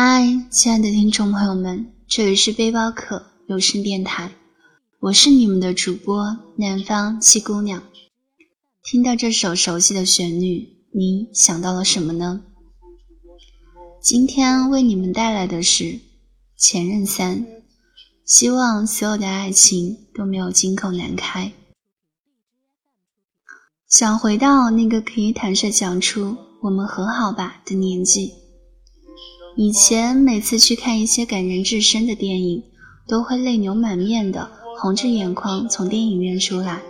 嗨，亲爱的听众朋友们，这里是背包客有声电台，我是你们的主播南方七姑娘。听到这首熟悉的旋律，你想到了什么呢？今天为你们带来的是《前任三》，希望所有的爱情都没有金口难开。想回到那个可以坦率讲出“我们和好吧”的年纪。以前每次去看一些感人至深的电影，都会泪流满面的，红着眼眶从电影院出来。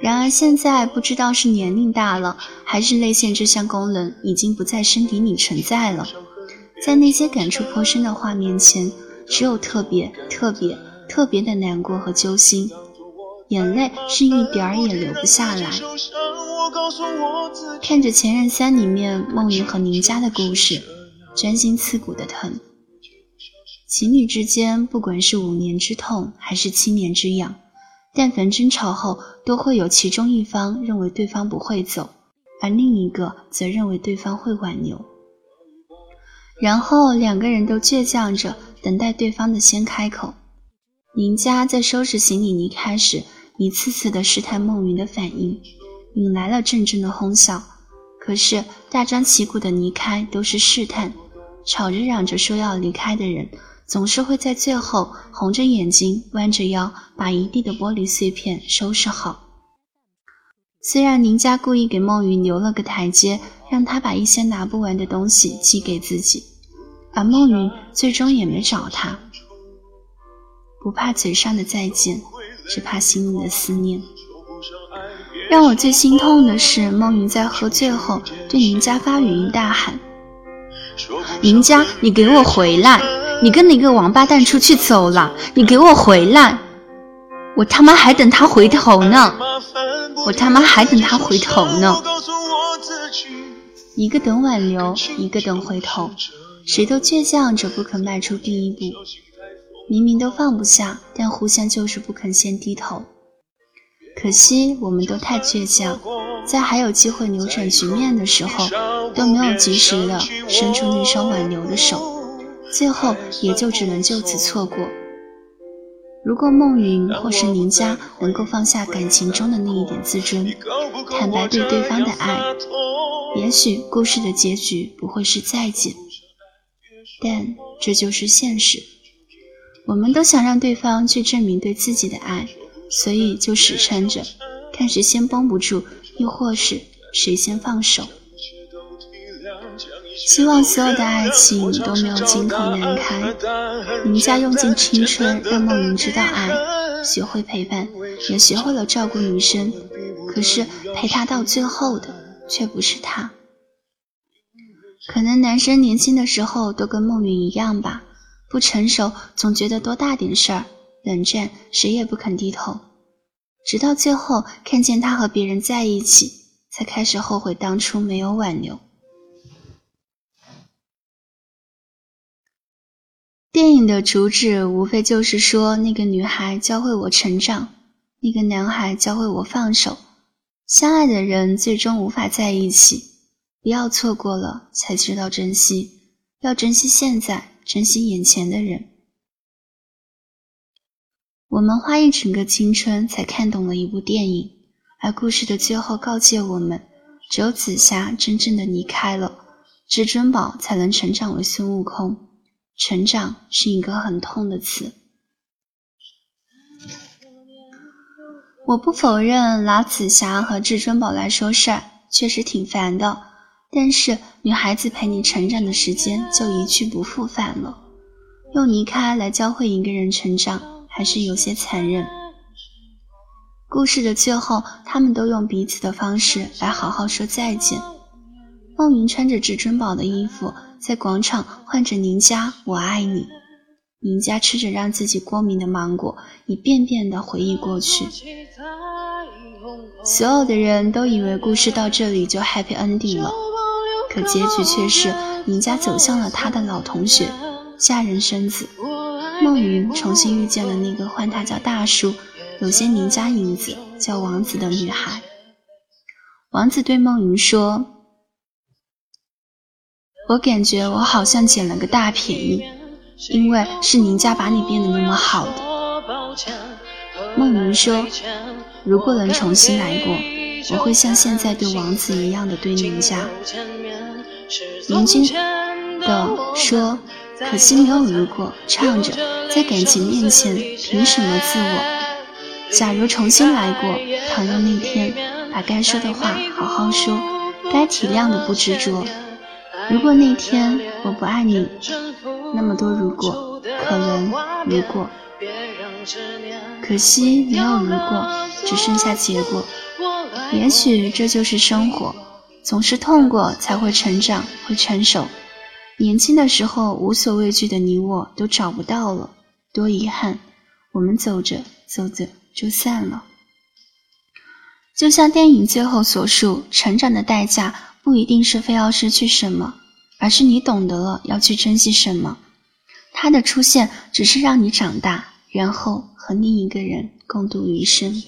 然而现在不知道是年龄大了，还是泪腺这项功能已经不在身体里存在了，在那些感触颇深的画面前，只有特别特别特别的难过和揪心，眼泪是一点儿也流不下来。看着《前任三》里面梦云和宁家的故事。钻心刺骨的疼，情侣之间，不管是五年之痛还是七年之痒，但凡争吵后，都会有其中一方认为对方不会走，而另一个则认为对方会挽留，然后两个人都倔强着等待对方的先开口。林家在收拾行李离开时，一次次的试探孟云的反应，引来了阵阵的哄笑。可是大张旗鼓的离开都是试探。吵着嚷着说要离开的人，总是会在最后红着眼睛、弯着腰，把一地的玻璃碎片收拾好。虽然宁家故意给孟云留了个台阶，让他把一些拿不完的东西寄给自己，而孟云最终也没找他。不怕嘴上的再见，只怕心里的思念。让我最心痛的是，孟云在喝醉后对宁家发语音大喊。林家，你给我回来！你跟那个王八蛋出去走了，你给我回来！我他妈还等他回头呢！我他妈还等他回头呢！一个等挽留，一个等回头，谁都倔强着不肯迈出第一步。明明都放不下，但互相就是不肯先低头。可惜我们都太倔强，在还有机会扭转局面的时候，都没有及时的伸出那双挽留的手，最后也就只能就此错过。如果孟云或是宁家能够放下感情中的那一点自尊，坦白对对方的爱，也许故事的结局不会是再见。但这就是现实，我们都想让对方去证明对自己的爱。所以就死撑着，看谁先绷不住，又或是谁先放手。希望所有的爱情都没有金口难开。宁家用尽青春让梦云知道爱，学会陪伴，也学会了照顾女生。可是陪她到最后的却不是他。可能男生年轻的时候都跟梦云一样吧，不成熟，总觉得多大点事儿。冷战，谁也不肯低头，直到最后看见他和别人在一起，才开始后悔当初没有挽留。电影的主旨无非就是说，那个女孩教会我成长，那个男孩教会我放手。相爱的人最终无法在一起，不要错过了才知道珍惜，要珍惜现在，珍惜眼前的人。我们花一整个青春才看懂了一部电影，而故事的最后告诫我们：只有紫霞真正的离开了，至尊宝才能成长为孙悟空。成长是一个很痛的词。我不否认拿紫霞和至尊宝来说事儿，确实挺烦的。但是女孩子陪你成长的时间就一去不复返了，用离开来教会一个人成长。还是有些残忍。故事的最后，他们都用彼此的方式来好好说再见。梦云穿着至尊宝的衣服，在广场唤着宁家“我爱你”。宁家吃着让自己过敏的芒果，一遍遍的回忆过去。所有的人都以为故事到这里就 happy ending 了，可结局却是宁家走向了他的老同学，嫁人生子。孟云重新遇见了那个唤他叫大叔、有些宁家影子叫王子的女孩。王子对孟云说：“我感觉我好像捡了个大便宜，因为是宁家把你变得那么好的。梦云说：“如果能重新来过，我会像现在对王子一样的对宁家。”宁静的说：“可惜没有如果。”唱着，在感情面前，凭什么自我？假如重新来过，倘若那天把该说的话好好说，该体谅的不执着。如果那天我不爱你，那么多如果，可能如果，可惜没有如果，只剩下结果。也许这就是生活，总是痛过才会成长，会成熟。年轻的时候无所畏惧的你我都找不到了，多遗憾。我们走着走着。就散了。就像电影最后所述，成长的代价不一定是非要失去什么，而是你懂得了要去珍惜什么。他的出现只是让你长大，然后和另一个人共度余生。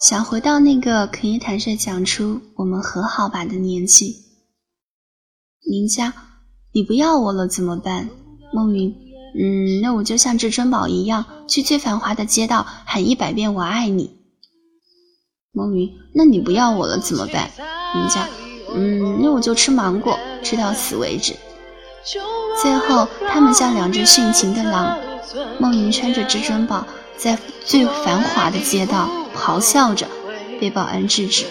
想回到那个可以坦率讲出“我们和好吧”的年纪。林家，你不要我了怎么办？梦云。嗯，那我就像至尊宝一样，去最繁华的街道喊一百遍我爱你。梦云，那你不要我了怎么办？人家，嗯，那我就吃芒果，吃到死为止。最后，他们像两只殉情的狼。梦云穿着至尊宝，在最繁华的街道咆哮着，被保安制止。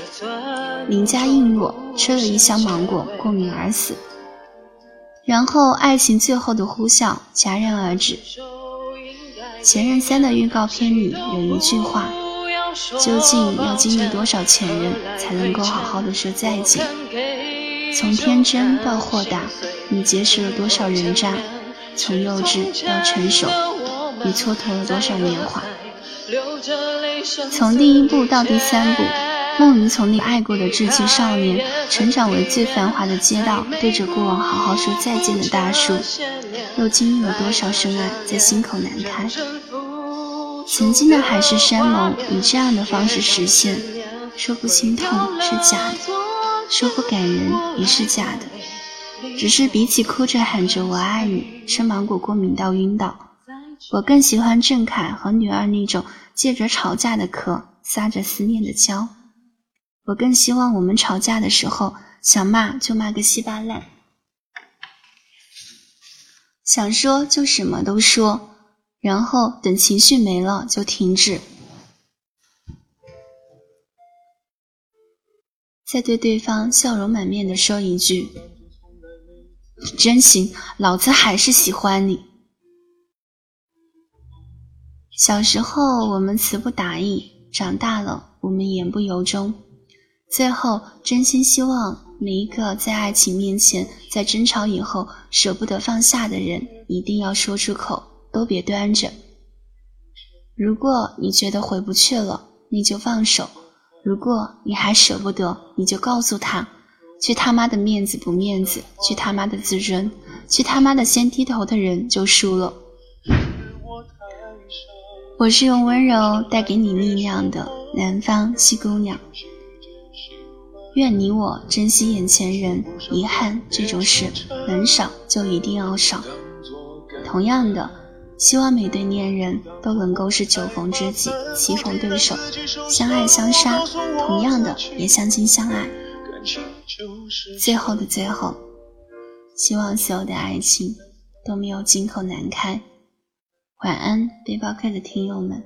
林家应若吃了一箱芒果，过敏而死。然后，爱情最后的呼啸戛然而止。《前任三》的预告片里有一句话：“究竟要经历多少前任，才能够好好的说再见？”从天真到豁达，你结识了多少人渣？从幼稚到成熟，你蹉跎了多少年华？从第一部到第三部。梦云从你爱过的稚气少年，成长为最繁华的街道，对着过往好好说再见的大叔，又经历了多少深爱，在心口难开。曾经的海誓山盟，以这样的方式实现，说不心痛是假的，说不感人也是假的。只是比起哭着喊着我爱你，吃芒果过敏到晕倒，我更喜欢郑恺和女二那种借着吵架的壳，撒着思念的娇。我更希望我们吵架的时候，想骂就骂个稀巴烂，想说就什么都说，然后等情绪没了就停止，再对对方笑容满面的说一句：“真行，老子还是喜欢你。”小时候我们词不达意，长大了我们言不由衷。最后，真心希望每一个在爱情面前、在争吵以后舍不得放下的人，一定要说出口，都别端着。如果你觉得回不去了，你就放手；如果你还舍不得，你就告诉他：去他妈的面子不面子，去他妈的自尊，去他妈的先低头的人就输了。我是用温柔带给你力量的南方西姑娘。愿你我珍惜眼前人，遗憾这种事能少就一定要少。同样的，希望每对恋人都能够是酒逢知己，棋逢对手，相爱相杀。同样的，也相亲相爱。最后的最后，希望所有的爱情都没有金口难开。晚安，背包客的听友们。